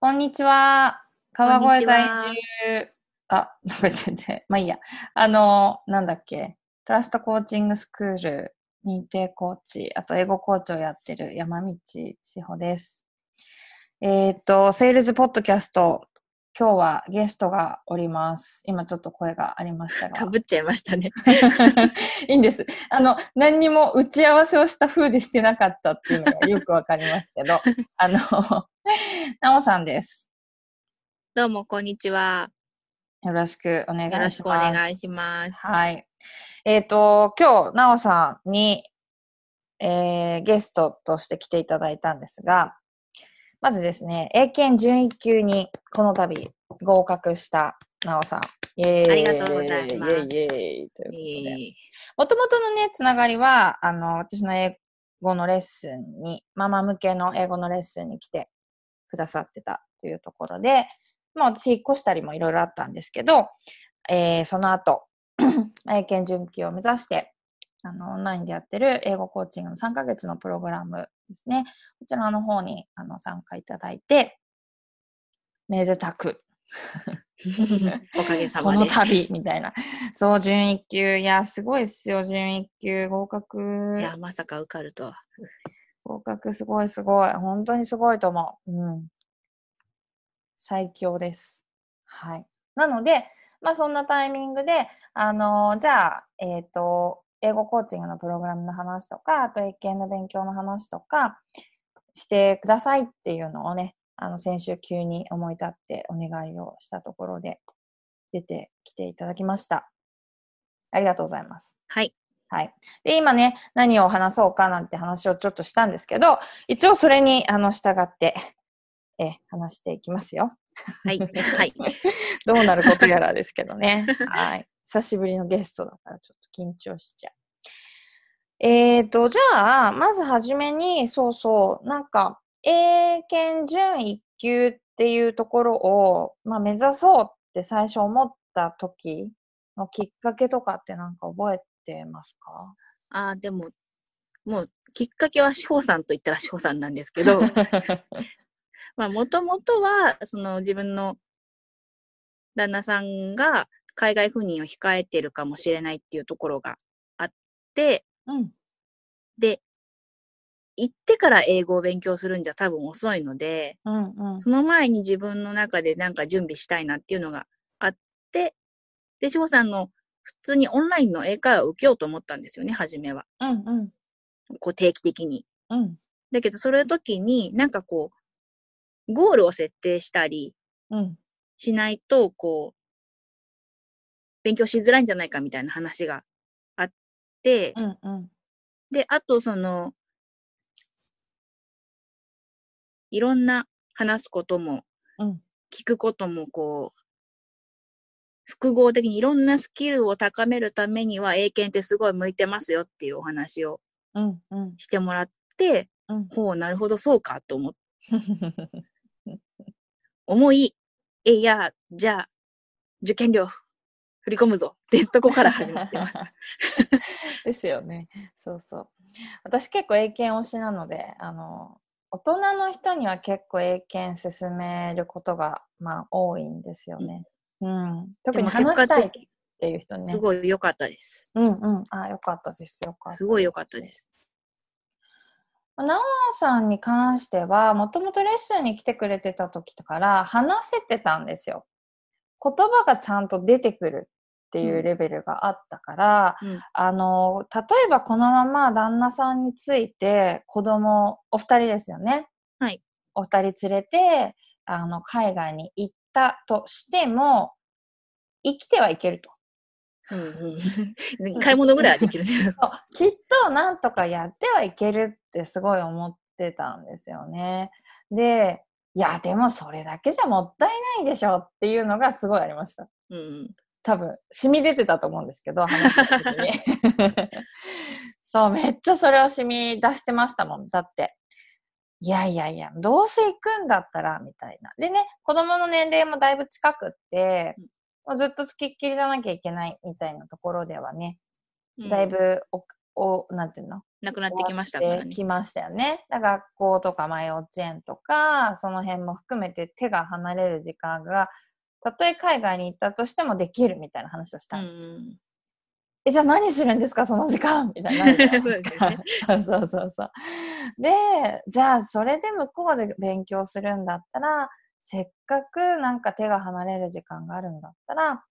こんにちは。川越在住。あ、食べてて。まあいいや。あの、なんだっけ。トラストコーチングスクール認定コーチ、あと英語コーチをやってる山道志保です。えっ、と、セールズポッドキャスト。今日はゲストがおります。今ちょっと声がありましたが。かぶっちゃいましたね。いいんです。あの、何にも打ち合わせをした風でしてなかったっていうのがよくわかりますけど、あの、なおさんです。どうも、こんにちは。よろしくお願いします。よろしくお願いします。はい。えっ、と、今日、なおさんに、えーゲストとして来ていただいたんですが、まずですね、英検準1級にこの度合格したなおさん。イエーイ。ありがとうございます。イエイ。もともとのね、つながりは、あの、私の英語のレッスンに、ママ向けの英語のレッスンに来てくださってたというところで、まあ私引っ越したりもいろいろあったんですけど、えーその後、英検準級を目指して、あの、オンラインでやってる英語コーチングの3ヶ月のプログラムですね。こちらの方にあの参加いただいて、めでたくー おかげさこのまで。旅みたいな。そう、準一級。いや、すごいっすよ、準一級。合格い。や、まさか受かるとは。合格すごいすごい。本当にすごいと思う。うん。最強です。はい。なので、まあそんなタイミングで、あのーじゃあ、えっ、と、英語コーチングのプログラムの話とか、あと英検の勉強の話とかしてくださいっていうのをね、あの、先週急に思い立ってお願いをしたところで出てきていただきました。ありがとうございます。はい。はい。で、今ね、何を話そうかなんて話をちょっとしたんですけど、一応それに、あの、従って、え、話していきますよ。はい。はい。どうなることやらですけどね。はい。久しぶりのゲストだからちょっと緊張しちゃう。えーと、じゃあ、まずはじめに、そうそう、なんか、英検準1級っていうところを、まあ、目指そうって最初思った時のきっかけとかってなんか覚えてますか？あーでも、もう、きっかけは志保さんと言ったら志保さんなんですけど、まあ、もともとは、その自分の旦那さんが海外赴任を控えてるかもしれないっていうところがあって、うん。で、行ってから英語を勉強するんじゃ多分遅いので、うんうん。その前に自分の中でなんか準備したいなっていうのがあって、で、志保さんの普通にオンラインの英会話を受けようと思ったんですよね、初めは。うんうん。こう定期的に。うん。だけど、それの時になんかこう、ゴールを設定したりうん。しないと、こう、勉強しづらいんじゃないかみたいな話があって、うんうん。で、あとその、いろんな話すことも、うん聞くこともこう、複合的にいろんなスキルを高めるためには英検ってすごい向いてますよっていうお話をうんうん。してもらって、うん。ほう、なるほど、そうかと思思 い、えいや、じゃあ、受験料振り込むぞってとこから始まってます。ですよね。そうそう。私結構英検推しなので、あの、大人の人には結構英検進めることが、まあ、多いんですよね。うん。特に話したいっ的ていう人ね。すごい良かったです。うんうん。あ、よかったです。よかった。すごい良かったです。なおさんに関しては、もともとレッスンに来てくれてた時から話せてたんですよ。言葉がちゃんと出てくるっていうレベルがあったから、うんあの、例えばこのまま旦那さんについて子供、お二人ですよね。はい。お二人連れて、あの、海外に行ったとしても、生きてはいけると。うんうん、買い物ぐらいはできるね。そうきっとなんとかやってはいけるってすごい思ってたんですよね。で、いや、でもそれだけじゃもったいないでしょっていうのがすごいありました。うん、多分、染み出てたと思うんですけど、話した時に。そう、めっちゃそれを染み出してましたもん。だって。いやいやいや、どうせ行くんだったら、みたいな。でね、子供の年齢もだいぶ近くって、もうずっと付きっきりじゃなきゃいけないみたいなところではね、うんだいぶお、お、なんていうの？なくなってきましたからね。きましたよね。だ学校とか、まあ、幼稚園とか、その辺も含めて手が離れる時間が、たとえ海外に行ったとしてもできるみたいな話をしたんです。うんえ、じゃあ何するんですか、その時間みたいにな。そう そうそうそう。で、じゃあそれで向こうで勉強するんだったら、せっかくなんか手が離れる時間があるんだったら、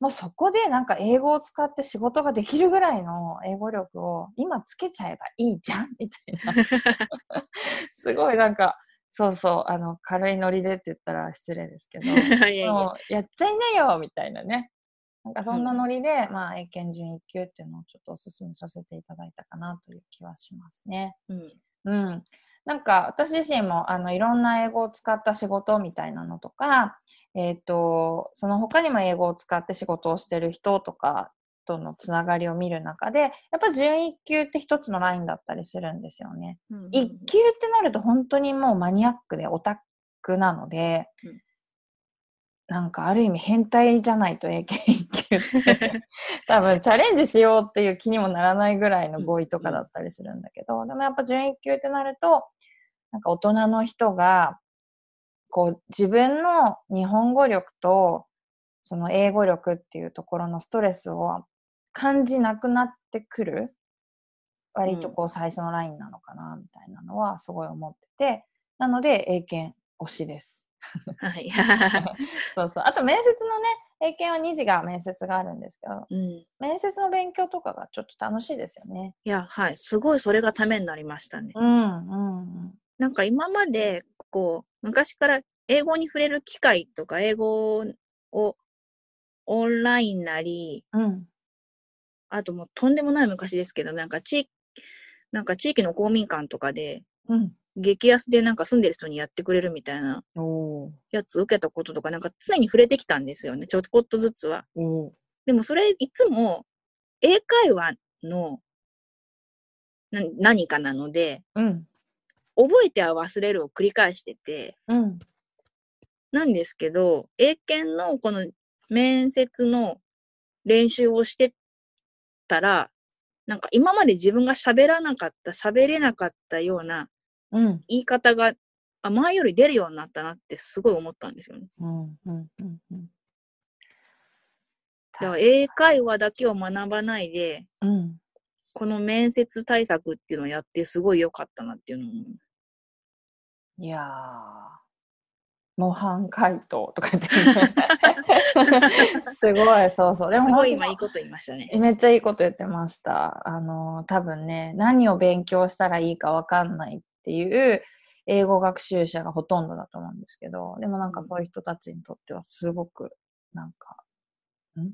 もうそこでなんか英語を使って仕事ができるぐらいの英語力を今つけちゃえばいいじゃんみたいな。すごいなんか、そうそう、あの、軽いノリでって言ったら失礼ですけど、いやもうやっちゃいなよみたいなね。なんかそんなノリで、まあ、英検準1級っていうのをちょっとお勧めさせていただいたかなという気はしますね。うんうん。なんか私自身もあのいろんな英語を使った仕事みたいなのとか、えっ、と、その他にも英語を使って仕事をしてる人とかとのつながりを見る中で、やっぱ準1級って一つのラインだったりするんですよね。うん1級ってなると本当にもうマニアックでオタクなので、うんなんかある意味変態じゃないと英検1級って 多分チャレンジしようっていう気にもならないぐらいの語彙とかだったりするんだけど、でもやっぱ準1級ってなるとなんか大人の人がこう自分の日本語力とその英語力っていうところのストレスを感じなくなってくる？割とこう最初のラインなのかなみたいなのはすごい思っててなので英検推しです。はい。そうそうあと面接のね英検は2時が面接があるんですけどうん、い面接の勉強とかがちょっと楽しいですよね。や、はい。すごいそれがためになりましたね。うんうんうんなんか今まで、こう、昔から英語に触れる機会とか、英語をオンラインなり、うんあともうとんでもない昔ですけど、なんか地域、なんか地域の公民館とかで、うん。激安でなんか住んでる人にやってくれるみたいなやつ受けたこととか、なんか常に触れてきたんですよね。ちょこっとずつは。でもそれいつも英会話のな何かなので、うん。覚えては忘れるを繰り返してて、うん。なんですけど、英検のこの面接の練習をしてたら、なんか今まで自分が喋らなかった、喋れなかったようなうん。言い方が、あ前より出るようになったなってすごい思ったんですよね。うんうんうんうん。だから英会話だけを学ばないで、うん。この面接対策っていうのをやってすごい良かったなっていうのを。いやー、模範解答とか言ってね すごい、そうそう。でもすごい今いいこと言いましたね。めっちゃいいこと言ってました。あの、多分ね、何を勉強したらいいかわかんないっていう英語学習者がほとんどだと思うんですけど、でもなんかそういう人たちにとってはすごく、なんか、ん？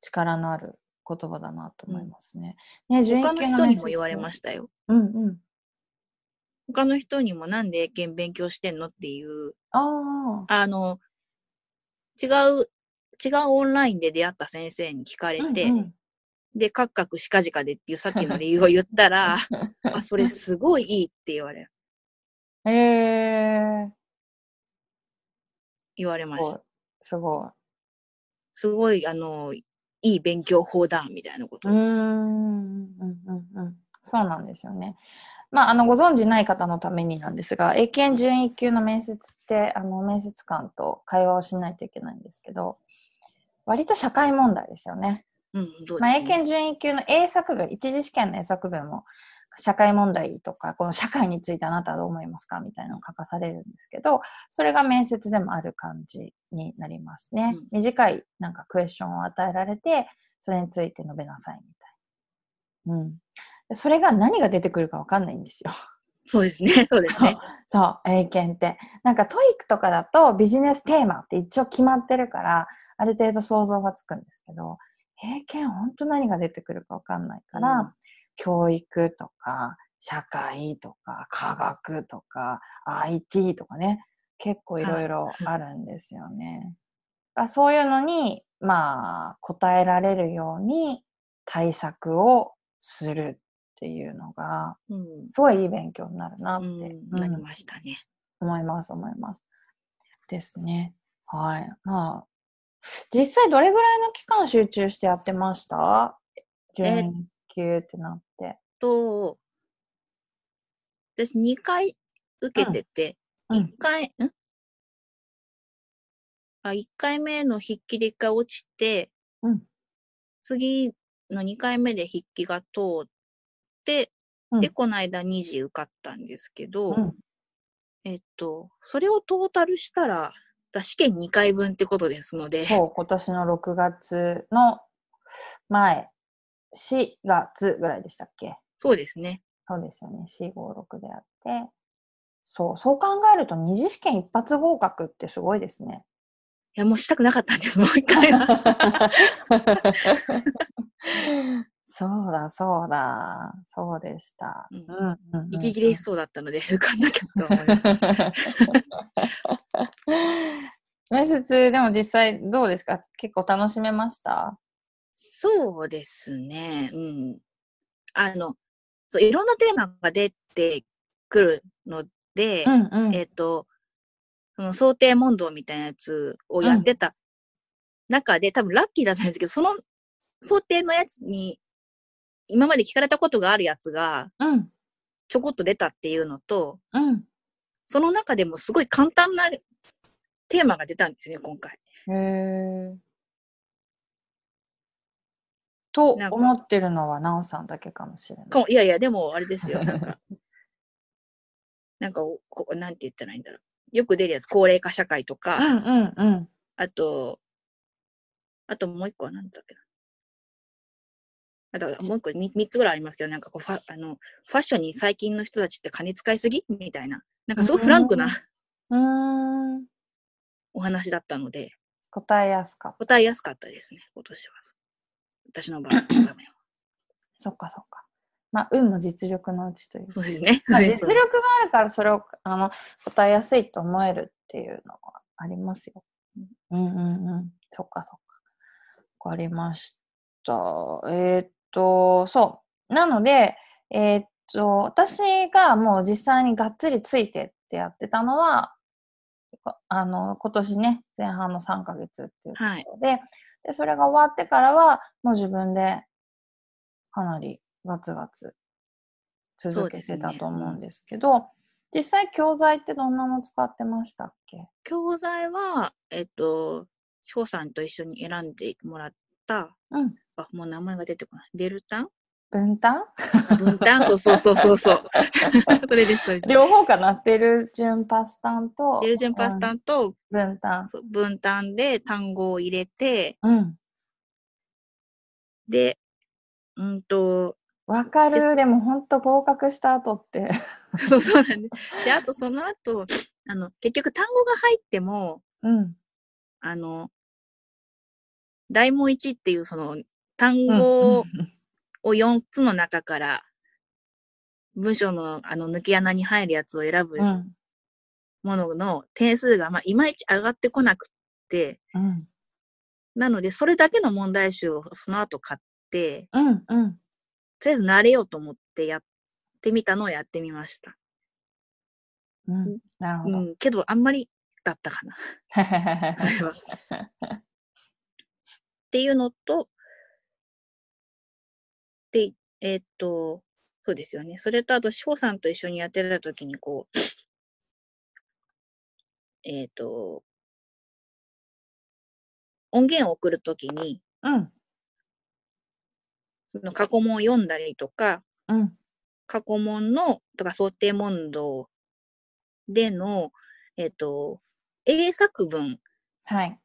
力のある言葉だなと思いますね。ね、他の人にも言われまししたよ。た。うんうん。他の人にもなんで英検勉強してんのっていう、ああ。あの、違う、違うオンラインで出会った先生に聞かれて、うんうんで、カクカクしかじかでっていうさっきの理由を言ったら、あ、それすごいいいって言われ、ええ言われました。すごい。すごい、あの、いい勉強法だ、みたいなこと。うーん、うん、うん、うん。そうなんですよね。まあ、あの、ご存知ない方のためになんですが、英検準1級の面接って、あの、面接官と会話をしないといけないんですけど、割と社会問題ですよね。うん、まあ。英検準1級の英作文、一次試験の英作文も、社会問題とか、この社会についてあなたはどう思いますかみたいなのを書かされるんですけど、それが面接でもある感じになりますね。うん短いなんかクエスチョンを与えられて、それについて述べなさいみ。うん。でそれが何が出てくるかわかんないんですよ。そうですね。そうですね。そう、英検って。なんか TOEIC とかだとビジネステーマって一応決まってるから、ある程度想像がつくんですけど、英検本当何が出てくるかわかんないから、うん教育とか、社会とか、科学とか、IT とかね、結構いろいろあるんですよね。あそういうのに、まあ、答えられるように対策をするっていうのが、うん。すごいいい勉強になるなって、なりましたね。思います、思います。ですね。はい。まあ、実際どれぐらいの期間集中してやってました？え準級ってなって。と、私2回受けてて、うん1回、ん？あ、1回目の筆記で1回落ちて、うん次の2回目で筆記が通って、うんで、この間2次受かったんですけど、うん。えっと、それをトータルしたら、だ試験2回分ってことですので、そう、今年の6月の前、4月ぐらいでしたっけ？そうですね。そうですよね。4、5、6であって。そう、そう考えると二次試験一発合格ってすごいですね。いや、もうしたくなかったんです、もう一回は。そうだ、そうだ。そうでした。息切れしそうだったので、受かんなきゃと思いました。面接、でも実際どうですか？結構楽しめました？そうですね。うん。あの、そう、いろんなテーマが出てくるので、んうんえっ、と、その想定問答みたいなやつをやってた中で、多分ラッキーだったんですけど、その想定のやつに、今まで聞かれたことがあるやつがうん。ちょこっと出たっていうのと、うん。その中でもすごい簡単なテーマが出たんですよね、今回。へえ。と思ってるのは、なおさんだけかもしれない。いやいや、でもあれですよ、なんか。なんかおこ、なんて言ったらいいんだろう。よく出るやつ、高齢化社会とか、うんうんうん。あと、あともう一個は何だっけな。あともう一個、み三つぐらいありますけど、なんかこうファあの、ファッションに最近の人たちって金使いすぎ？みたいな。なんかすごいフランクなうーん。お話だったので、答えやすかった。答えやすかったですね、今年は。私の場合、は。そっかそっか。まあ、運も実力のうちというかそうですね。まあ、実力があるからそれをあの答えやすいと思えるっていうのはありますよ。うんうんうん。そっかそっか。わかりました。えーっと、そう。なので、えーっと、私がもう実際にがっつりついてってやってたのは、こあの、今年ね、前半の3ヶ月っていうとはいころで、で、それが終わってからは、もう自分でかなりガツガツ続けてたと思うんですけど、実際教材ってどんなの使ってましたっけ？教材は、えっと、翔さんと一緒に選んでもらった、うん。あ、もう名前が出てこない。デルタン？分担？分担？そうそうそうそうそう。それです、それです。両方かなベルジュンパスタンと、デルジュンパスタン。ンと、分担。分担で単語を入れて、うん。で、うんと、わかる。でも本当合格した後って。そうそうなんです。で、あとその後、あの、結局単語が入っても、うん。あの、大問1っていうその単語を4つの中から文章のあの抜き穴に入るやつを選ぶうん。ものの点数がまあいまいち上がってこなくって、うん。なのでそれだけの問題集をその後買って、うん。うん。とりあえず慣れようと思ってやってみたのをやってみました。うん。なるほど。うん、けどあんまりだったかな。それは。っていうのと、で、えーっと、そうですよね。それとあと、翔さんと一緒にやってた時に、こう、えーっと、音源を送るときに、うん。その過去問を読んだりとか、うん。過去問の、とか想定問答での、えーっと、英作文はい。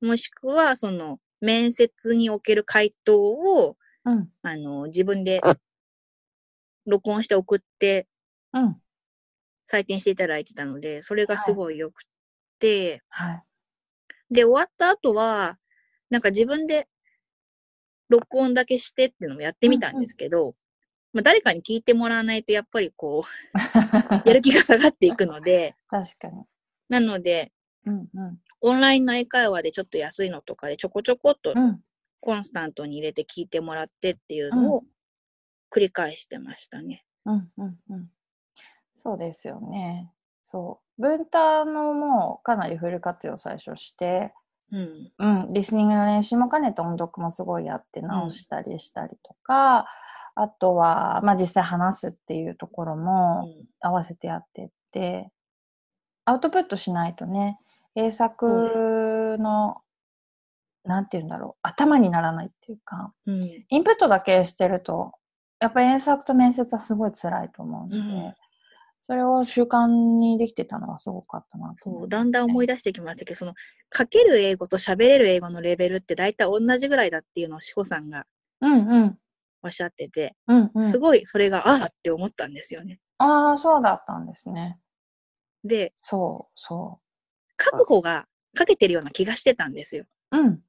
もしくは、その、面接における回答を、うん。あの、自分で録音して送ってうん。採点していただいてたので、それがすごい良くて、はい。で、終わった後は、なんか自分で録音だけしてっていうのもやってみたんですけど、まあ、誰かに聞いてもらわないとやっぱりこう、やる気が下がっていくので、確かに。なので、うん。うん。オンラインの英会話でちょっと安いのとかでちょこちょこっとうん。コンスタントに入れて聞いてもらってっていうのを繰り返してましたね。うんうんうん。そうですよね。そう。文単のもかなりフル活用最初して、うん。うん、リスニングの練習も兼ねて音読もすごいやって直したりしたりとか、あとは、まあ実際話すっていうところうもん。合わせてやってって、アウトプットしないとね、英作の、なんて言うんだろう、頭にならないっていうか、うん。インプットだけしてると、やっぱり英作と面接はすごい辛いと思うので、うんそれを習慣にできてたのはすごかったなと思そうだんだん思い出出してきましたけど、その書ける英語と喋れる英語のレベルって大体同じぐらいだっていうのを志保さんがうんうん。おっしゃってて、うんうん。すごいそれが、ああって思ったんですよね。ああ、そうだったんですね。で、そう、そ書く方が書けてるような気がしてたんですよ。う。うん。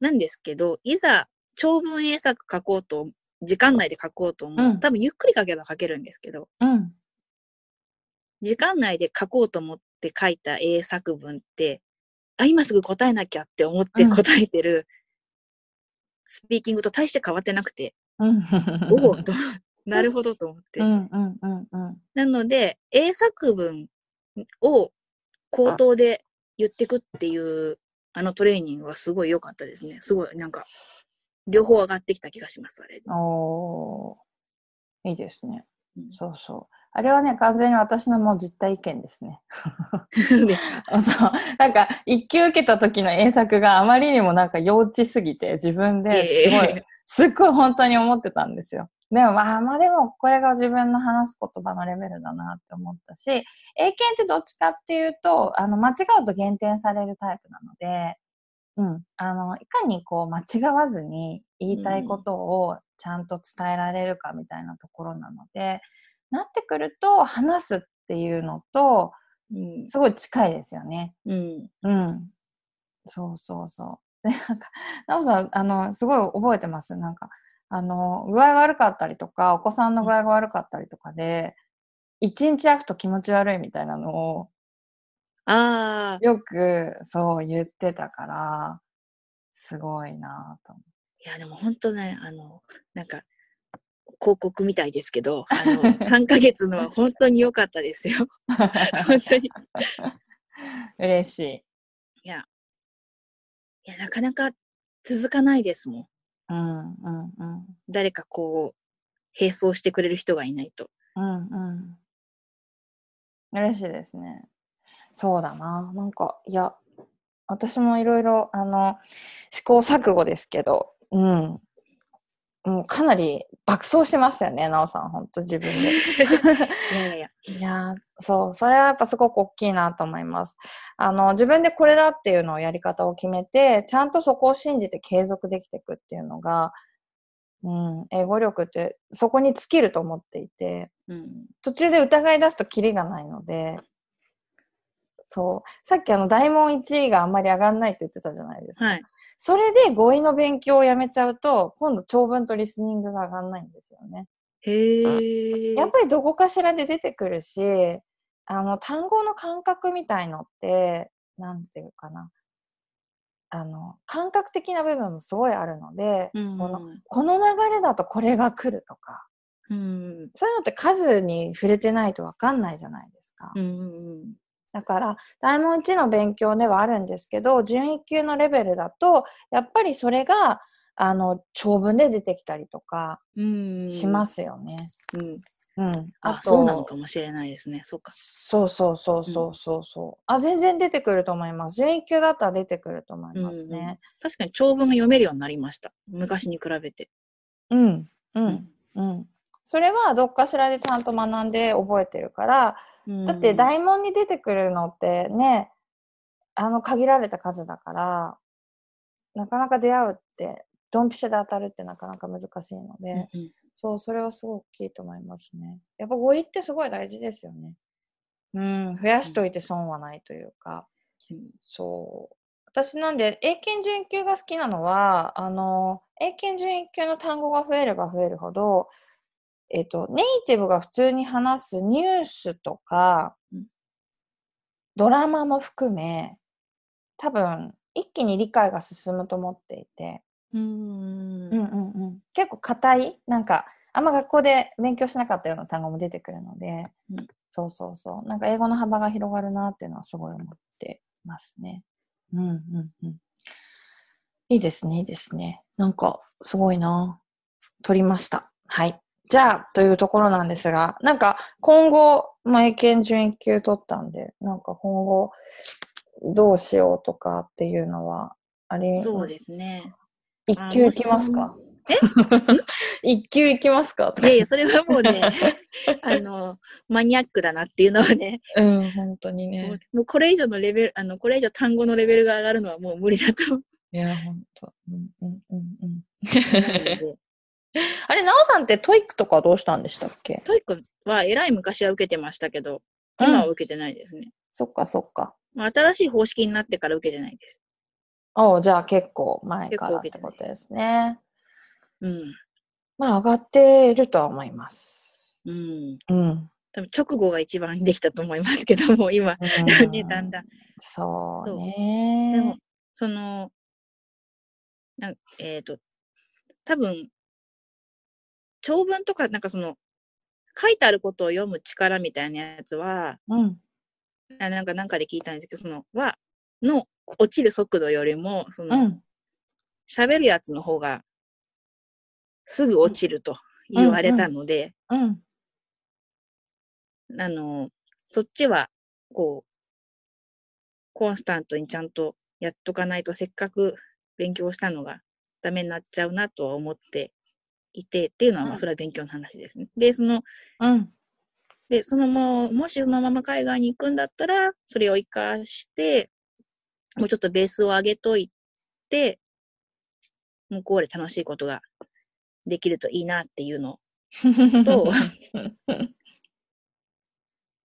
なんですけど、いざ長文英作書こうと、時間内で書こうと思う。うん多分ゆっくり書けば書けるんですけど、うん。時間内で書こうと思って書いた英作文って、あ、今すぐ答えなきゃって思ってうん答えてる、スピーキングと大して変わってなくて、うん。おおと、なるほどと思って。なので、英作文を口頭で言ってくっていう、あのトレーニングはすごい良かったですね。すごい、なんか、両方上がってきた気がします、あれ。おー、いいですね。うんそうそう。あれはね、完全に私のもう実体験ですね。そうですか。そう。なんか、一級受けた時の英作があまりにもなんか幼稚すぎて、自分ですごい、えすっごい本当に思ってたんですよ。でもまあまあでもこれが自分の話す言葉のレベルだなって思ったし、英検ってどっちかっていうと、あの、間違うと減点されるタイプなので、うん。あの、いかにこう間違わずに言いたいことをちゃんと伝えられるかみたいなところなので、なってくると話すっていうのと、うん。すごい近いですよね。うん。うん。そうそうそう。で、なんか、なおさん、あの、すごい覚えてます？なんか、あの、具合悪かったりとか、お子さんの具合が悪かったりとかで、一日空くと気持ち悪いみたいなのを、ああ、よく、そう言ってたから、すごいなぁと思いや、でも本当ね、あの、なんか、広告みたいですけど、あの、3ヶ月のは本当に良かったですよ。本当に。う。嬉しい。いや、いや、なかなか続かないですもん。うん、うん、うん。誰かこう、並走してくれる人がいないと。うん、うん。嬉しいですね。そうだな。なんか、いや、私もいろいろ、あの、試行錯誤ですけど、うん。もうかなり爆走してましたよね、なおさん、本当自分で。いやいやいや。そう、それはやっぱすごく大きいなと思います。あの、自分でこれだっていうのをやり方を決めて、ちゃんとそこを信じて継続できていくっていうのが、うん、英語力ってそこに尽きると思っていて、うん。途中で疑い出すとキリがないので、そう。さっきあの、大問1位があんまり上がんないって言ってたじゃないですか。はい。それで語彙の勉強をやめちゃうと、今度長文とリスニングが上がんないんですよね。へえ。やっぱりどこかしらで出てくるし、あの、単語の感覚みたいのって、なんていうかな。あの、感覚的な部分もすごいあるので、うんこのこの流れだとこれが来るとか、うん。そういうのって数に触れてないとわかんないじゃないですか。うん。だから、大問1の勉強ではあるんですけど、準1級のレベルだと、やっぱりそれが、あの、長文で出てきたりとかうん。。しますすよね。うん。うん。あ、とそうなのかもしれないですね。そうか。そうそうそうそうそうそう。あ、全然出てくると思います。準1級だったら出てくると思いますね。確かに長文が読めるようになりました。昔に比べて。うん。う。。うんうん。それはどっかしらでちゃんと学んで覚えてるから、だって大問に出てくるのってね、あの限られた数だから、なかなか出会うって、ドンピシャで当たるってなかなか難しいので、うんうんそう、それはすごく大きいと思いますね。やっぱ語彙ってすごい大事ですよね。うん、増やしといて損はないというか、うんそう。私なんで、英検準1級が好きなのは、あの、英検準1級の単語が増えれば増えるほど、えっ、と、ネイティブが普通に話すニュースとか、うんドラマも含め、多分、一気に理解が進むと思っていて、うんうんうんうん、結構硬いなんかあんま学校で勉強しなかったような単語も出てくるので、うんそうそうそうなんか英語の幅が広がるなっていうのはすごい思ってますね。うんうんうん。いいですねいいですね。なんかすごいな。取りました。はい。じゃあ、というところなんですが、なんか今後、まあ、英検準1級取ったんで、なんか今後、どうしようとかっていうのはありそうですね。一級行きますか？え？一級行きますか？いやいや、それはもうね、あの、マニアックだなっていうのはね、うん、本当にね。もうこれ以上のレベル、あの、これ以上単語のレベルが上がるのはもう無理だと思いや、本当。うんうんうんうん。あれ、なおさんって TOEIC とかはどうしたんでしたっけ？ TOEIC はえらい昔は受けてましたけど、今は受けてないですね。そっかそっか。まあ、新しい方式になってから受けてないです。おうじゃあ結構前からってことですね。うん。まあ上がっているとは思います。うん。うん。多分直後が一番できたと思いますけども、今、ね、だんだん。そうね。でも、その、なんえっ、と、多分、長文とか、なんかその、書いてあることを読む力みたいなやつは、うん。あなんかなんかで聞いたんですけど、その、は、の落ちる速度よりも、そうの、ん。喋るやつの方が、すぐ落ちると言われたので、うん。あの、そっちは、こう、コンスタントにちゃんとやっとかないと、せっかく勉強したのがダメになっちゃうなとは思っていて、っていうのは、まあ、うんそれは勉強の話ですね。で、その、うん。で、そのもう、もしそのまま海外に行くんだったら、それを活かして、もうちょっとベースを上げといて、向こうで楽しいことができるといいなっていうのと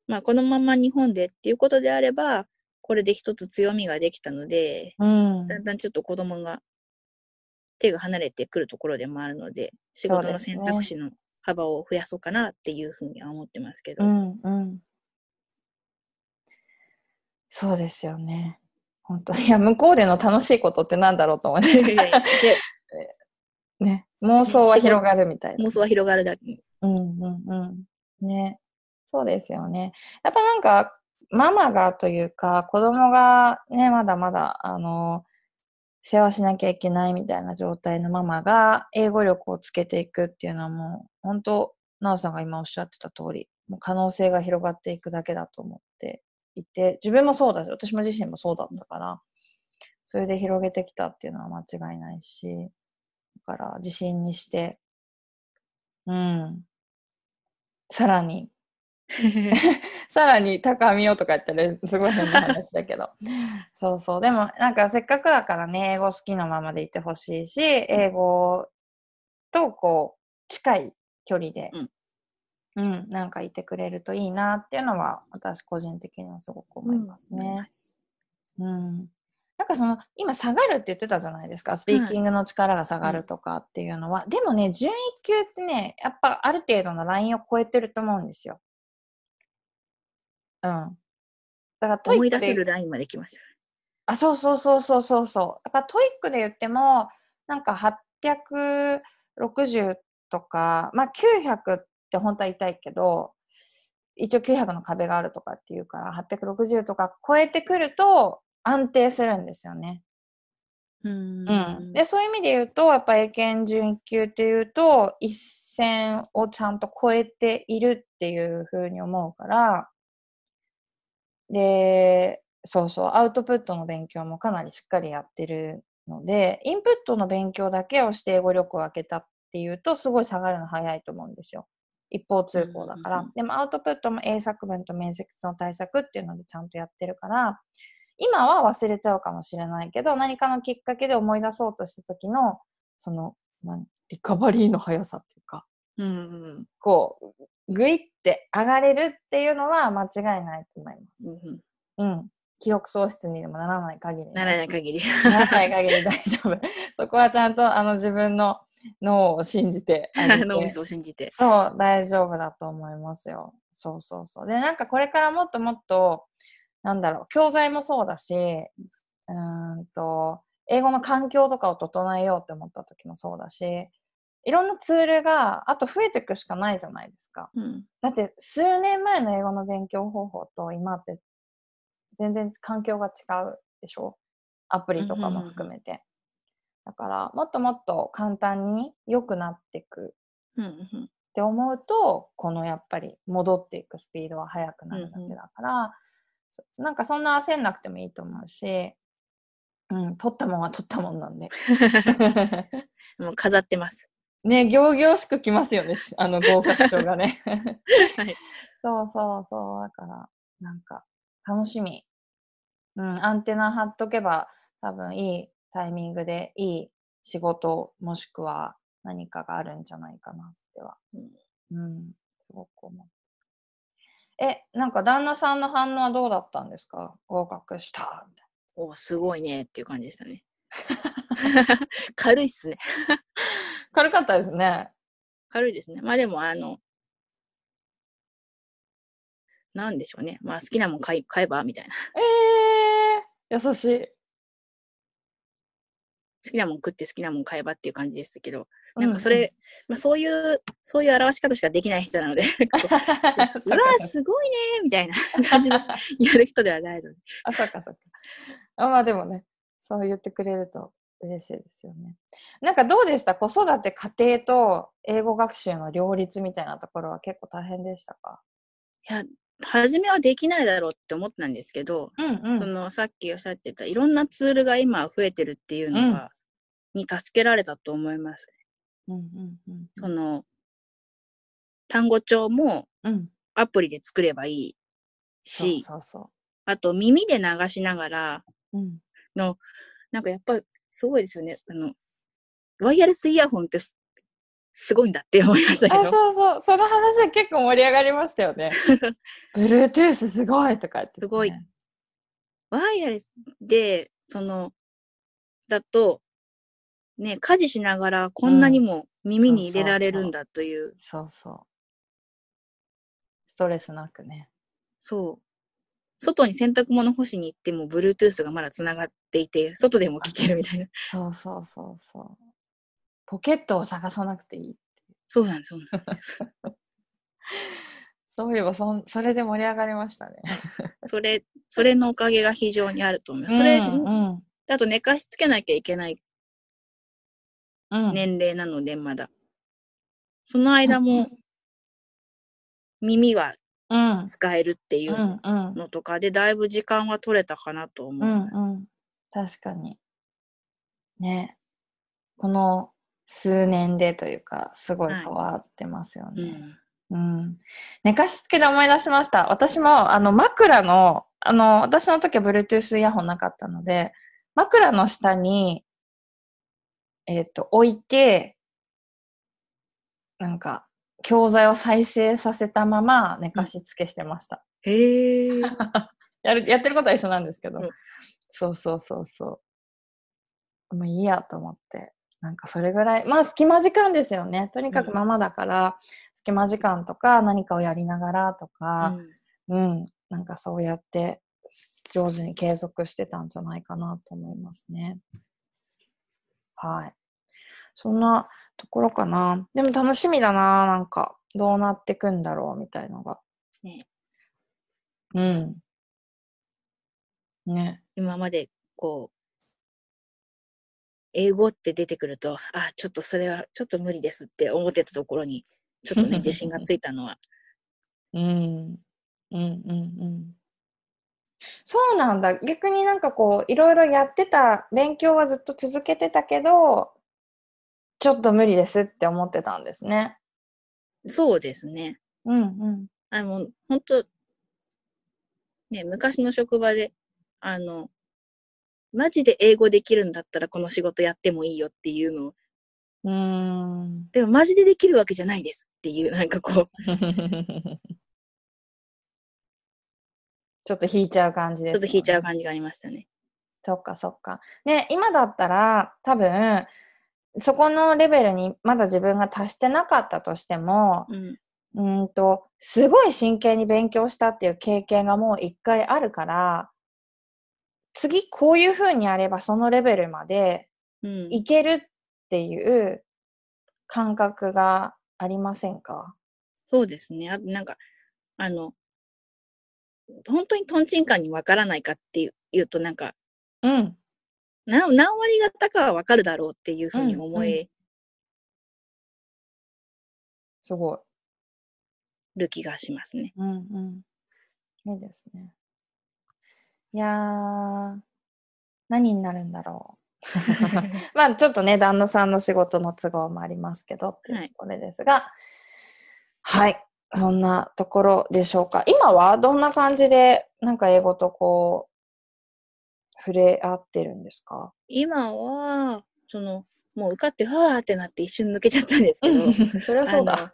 まあ、このまま日本でっていうことであれば、これで一つ強みができたので、うん。だんだんちょっと子供が手が離れてくるところでもあるので、仕事の選択肢の幅を増やそうかなっていうふうには思ってますけど。うん。うん。そうですよね。本当いや、向こうでの楽しいことってなんだろうと思って。で ね。妄想は広がるみたいな。妄想は広がるだけ。うんうんうん。ね。そうですよね。やっぱなんか、ママがというか、子供がね、まだまだ、あの、世話しなきゃいけないみたいな状態のママが、英語力をつけていくっていうのはもう、本当なおさんが今おっしゃってた通り、もう可能性が広がっていくだけだと思っていて、自分もそうだし、私も自身もそうだったから、それで広げてきたっていうのは間違いないし、だから自信にして、うん。さらに、さらに高みをとか言ったらすごい変な話だけど。そうそう。でもなんかせっかくだからね、英語好きなままでいてほしいし、英語とこう、近い距離で、うん、なんかいてくれるといいなっていうのは、私個人的にはすごく思いますね。うん。なんかその、今下がるって言ってたじゃないですか。スピーキングの力が下がるとかっていうのは。でもね、準一級ってね、やっぱある程度のラインを超えてると思うんですよ。うん。だから TOEIC で思い出せるラインまで来ました。あ、そうそうそうそうそうそう。だから TOEIC で言っても、なんか860とか、まあ900って本当は痛いけど、一応900の壁があるとかっていうから、860とか超えてくると安定するんですよね。うんうん。で、そういう意味で言うと、やっぱ英検準1級っていうと、一線をちゃんと超えているっていうふうに思うから、で、そうそう、アウトプットの勉強もかなりしっかりやってるので、インプットの勉強だけをして英語力を上げたっていうと、すごい下がるの早いと思うんですよ。一方通行だか。らでもアウトプットも英作文と面接の対策っていうのでちゃんとやってるから、今は忘れちゃうかもしれないけど、何かのきっかけで思い出そうとした時の、その、リカバリーの速さっていうか、うんうんこう、ぐいって上がれるっていうのは間違いないと思います。うんうん。記憶喪失にでもならない限りね、ならない限り。ならない限り大丈夫。そこはちゃんとあの自分の脳を信じて 脳みそを信じて。そう、大丈夫だと思いますよ。そうそうそう。で、なんかこれからもっともっと、なんだろう、教材もそうだし、うーんと、英語の環境とかを整えようって思った時もそうだし、いろんなツールが、あと増えていくしかないじゃないですか。うんだって、数年前の英語の勉強方法と今って全然環境が違うでしょ？アプリとかも含めて。だから、もっともっと簡単に良くなっていくって思うと、このやっぱり戻っていくスピードは速くなるだけだから、そなんかそんな焦んなくてもいいと思うし、うん、取ったもんは取ったもんなんで。もう飾ってます。ね、行々しくきますよね、しあの合格賞がね。はい。そうそうそう、だから、なんか、楽しみ。うん、アンテナ張っとけば、多分いいタイミングでいい仕事、もしくは何かがあるんじゃないかなっては。うん、すごく思う。え、なんか旦那さんの反応はどうだったんですか？合格したみたいおすごいねっていう感じでしたね。軽いっすね。な。軽かったですね。軽いですね。まあでも、あの、なんでしょうね。まあ好きなもん買い買えばみたいな。えー、優しい。好きなもん食って好きなもん買えばっていう感じでしたけど、なんかそれ、まあそういう、そういう表し方しかできない人なので、こううんうん、うわすごいねーみたいな 感じで やる人ではないので。あ、そうかそうか。あまあでもね、そう言ってくれると嬉しいですよね。なんかどうでした？子育て家庭と英語学習の両立みたいなところは結構大変でしたか？いや、初めはできないだろうって思ってたんですけど、うんうそのさっきおっしゃってたいろんなツールが今増えてるっていうのが、に助けられたと思います。うんうんうんその、単語帳もうん。アプリで作ればいいし、そうそあと耳で流しながらう。うん。の、なんかやっぱすごいですよね。あの、ワイヤレスイヤホンってすすごいんだって思いましたけあ、ど。そうそう。その話は結構盛り上がりましたよね。Bluetooth すごいとか言って、ね。すごいワイヤレスで、その、だと、ね、家事しながらこんなにも耳に入れられるんだという、そうそう。ストレスなくね。そう。外に洗濯物干しに行っても、Bluetooth がまだ繋がっていて、外でも聞けるみたいな。そうそうそうそう。ポケットを探さなくていい。そうなんです、そうなんです。そういえばそん、それで盛り上がりましたね。それ、それのおかげが非常にあると思います。それ、うんうんあと寝かしつけなきゃいけないうん、年齢なので、まだ。その間も、耳はうん、使えるっていうのとかで、だいぶ時間は取れたかなと思う。うん、うん。確かに。ね。この数年でというか、すごい変わってますようね。ん。うん。寝かしつけで思い出しました。私も、あの、枕の、あの、私の時は Bluetooth イヤホンなかったので、枕の下に、えっ、と、置いて、なんか、教材を再生させたまま寝かしつけしてました。へえ。やる、やってることは一緒なんですけど。うんそうそうそうそう。もういいやと思って。なんかそれぐらい、まあ隙間時間ですよね。とにかくうんママだから、隙間時間とか何かをやりながらとか、うん、なんかそうやって上手に継続してたんじゃないかなと思いますね。はい。そんなところかな。でも楽しみだな、なんか。どうなってくんだろうみたいのが。ねうん。ね。今まで、こう、英語って出てくると、あ、ちょっとそれは、ちょっと無理ですって思ってたところに、ちょっとね、自信がついたのは、うん。うんうんうん。そうなんだ。逆になんかこう、いろいろやってた、勉強はずっと続けてたけど、ちょっと無理ですって思ってたんですね。そうですね。うんうん。あの、本当ね、昔の職場で、あの、マジで英語できるんだったらこの仕事やってもいいよっていうのを、うーん。でもマジでできるわけじゃないですっていう、なんかこ ちょっと引いちゃう感じう、です、ちょっと引いちゃう感じがありましたね。そっかそっか。ね、今だったら多分、そこのレベルにまだ自分が達してなかったとしても、うん。うーんと、すごい真剣に勉強したっていう経験がもう一回あるから、次こういう風にやればそのレベルまでうん。いけるっていう感覚がありませんか？そうですね。あなんか、あの、本当にトンチンカンにわからないかっていうと、なんか、うん。何何割方かはわかるだろうっていうふうに思えすごい。る気がしますね。うんうん。いいですね。いやー、何になるんだろう。まあちょっとね、旦那さんの仕事の都合もありますけどっていうところですが、はい、そんなところでしょうか。今はどんな感じで、なんか英語とこう、触れ合ってるんですか？今は、その、もう受かって、わーってなって一瞬抜けちゃったんですけど、そりゃそうだ。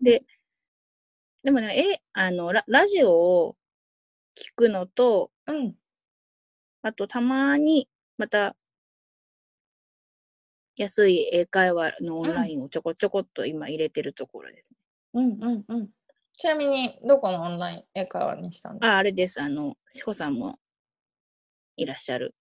で、でもね、え、あの、ララジオを聞くのと、うん。あとたまにまた安い英会話のオンラインをちょこちょこっと今入れてるところですね。うんうんうん。ちなみに、どこのオンライン英会話にしたんですか？あ、あれです。あの、しほさんもいらっしゃる。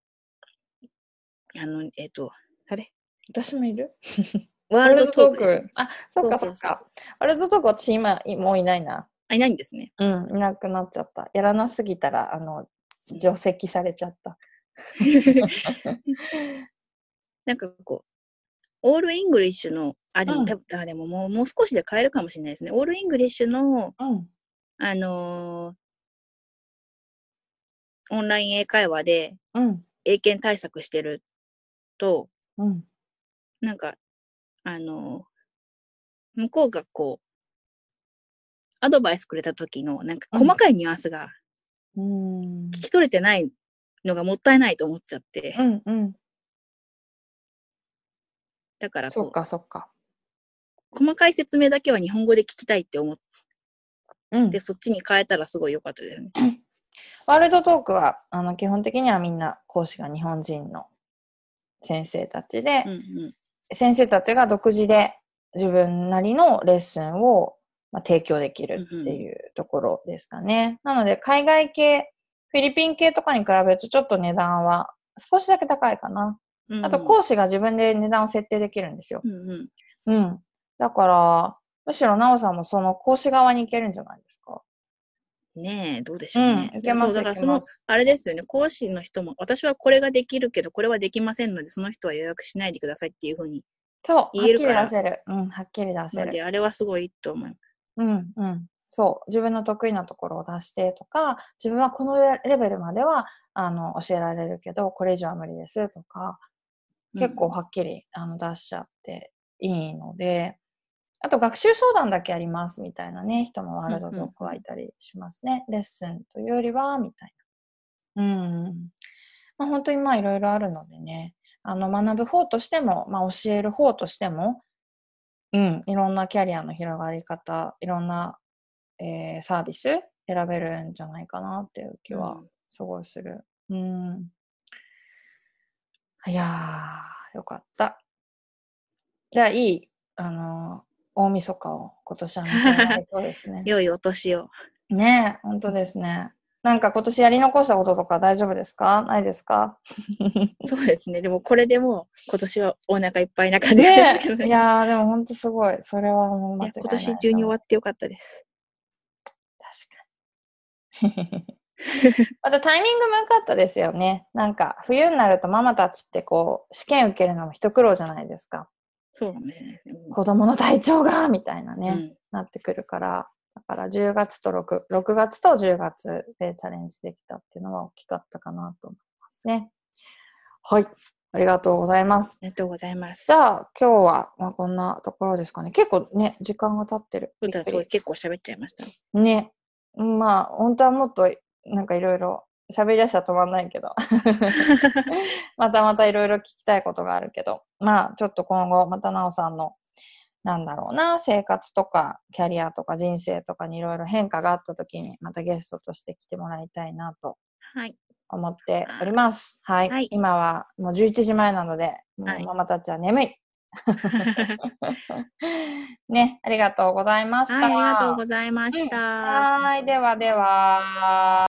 あの、えっ、と、あれ？私もいる？ワールドトーク。あ、そっかそっか。ワールドトーク私今いもういないな。あ、いないんですね。うん、いなくなっちゃった。やらなすぎたら、あの、除籍されちゃった。なんかこう、オールイングリッシュの、あ、でも、うんでももうもう少しで変えるかもしれないですね。オールイングリッシュの、うん。あのーオンライン英会話でうん。英検対策してると、うん。なんか、あのー向こうがこう、アドバイスくれた時の、なんかうん細かいニュアンスがうん。聞き取れてないのがもったいないと思っちゃって、うん。うん。だからこそっかそっか。う、細かい説明だけは日本語で聞きたいって思っうんて、。そっちに変えたらすごい良かったですね。ワールドトークは、あの、基本的にはみんな講師が日本人の先生たちで、うんうん。先生たちが独自で自分なりのレッスンを、まあ、提供できるっていうところですかね。なので、海外系、フィリピン系とかに比べるとちょっと値段は少しだけ高いかな。うんあと、講師が自分で値段を設定できるんですよ。うんうん。うん。だから、むしろなおさんもその講師側に行けるんじゃないですか。ねえ、どうでしょうね。うんそうだからそのあれですよね、講師の人も、私はこれができるけど、これはできませんので、その人は予約しないでくださいっていうふうに。そう、はっきり言えるから出せる。うん、はっきり出せる。あれはすごいと思います。うん、うん。そう。自分の得意なところを出してとか、自分はこのレベルまでは、あの、教えられるけど、これ以上は無理ですとか、結構はっきり、あの出しちゃっていいので、あと学習相談だけありますみたいなね、人もワールドトークはいたりしますね。レッスンというよりは、みたいな。うん。まあ本当にまあいろいろあるのでね、あの学ぶ方としても、まあ教える方としても、うん、いろんなキャリアの広がり方、いろんな、えーサービス選べるんじゃないかなっていう気はうんすごいする。うん。いやー、よかった。じゃあ、いい、あのー大晦日を今年はそうですね。良いお年を。ねえ、本当ですね。なんか今年やり残したこととか大丈夫ですか？ないですか？そうですね。でも、これでもう、今年はお腹いっぱいな感じがしますけどね。いやー、でも本当すごい。それはもう間違いない。今年中に終わってよかったです。確かに。またタイミングも良かったですよね。なんか冬になるとママたちってこう試験受けるのも一苦労じゃないですか。そうかもしれないですね。子供の体調がみたいなね、うんなってくるから。だから10月と6、6月と10月でチャレンジできたっていうのは大きかったかなと思いますね。はい。ありがとうございます。ありがとうございます。じゃあ今日は、まあ、こんなところですかね。結構ね、時間が経ってる。そうそう結構喋っちゃいました。ね。まあ、本当はもっと、なんかいろいろ喋り出したら止まんないけど。またまたいろいろ聞きたいことがあるけど。まあ、ちょっと今後、またなおさんの、なんだろうな、生活とか、キャリアとか人生とかにいろいろ変化があった時に、またゲストとして来てもらいたいなとはい。思っております。はい。はい今はもう11時前なので、もはいうママたちは眠い。ね、ありがとうございました。はい、ありがとうございました。はい、ではでは。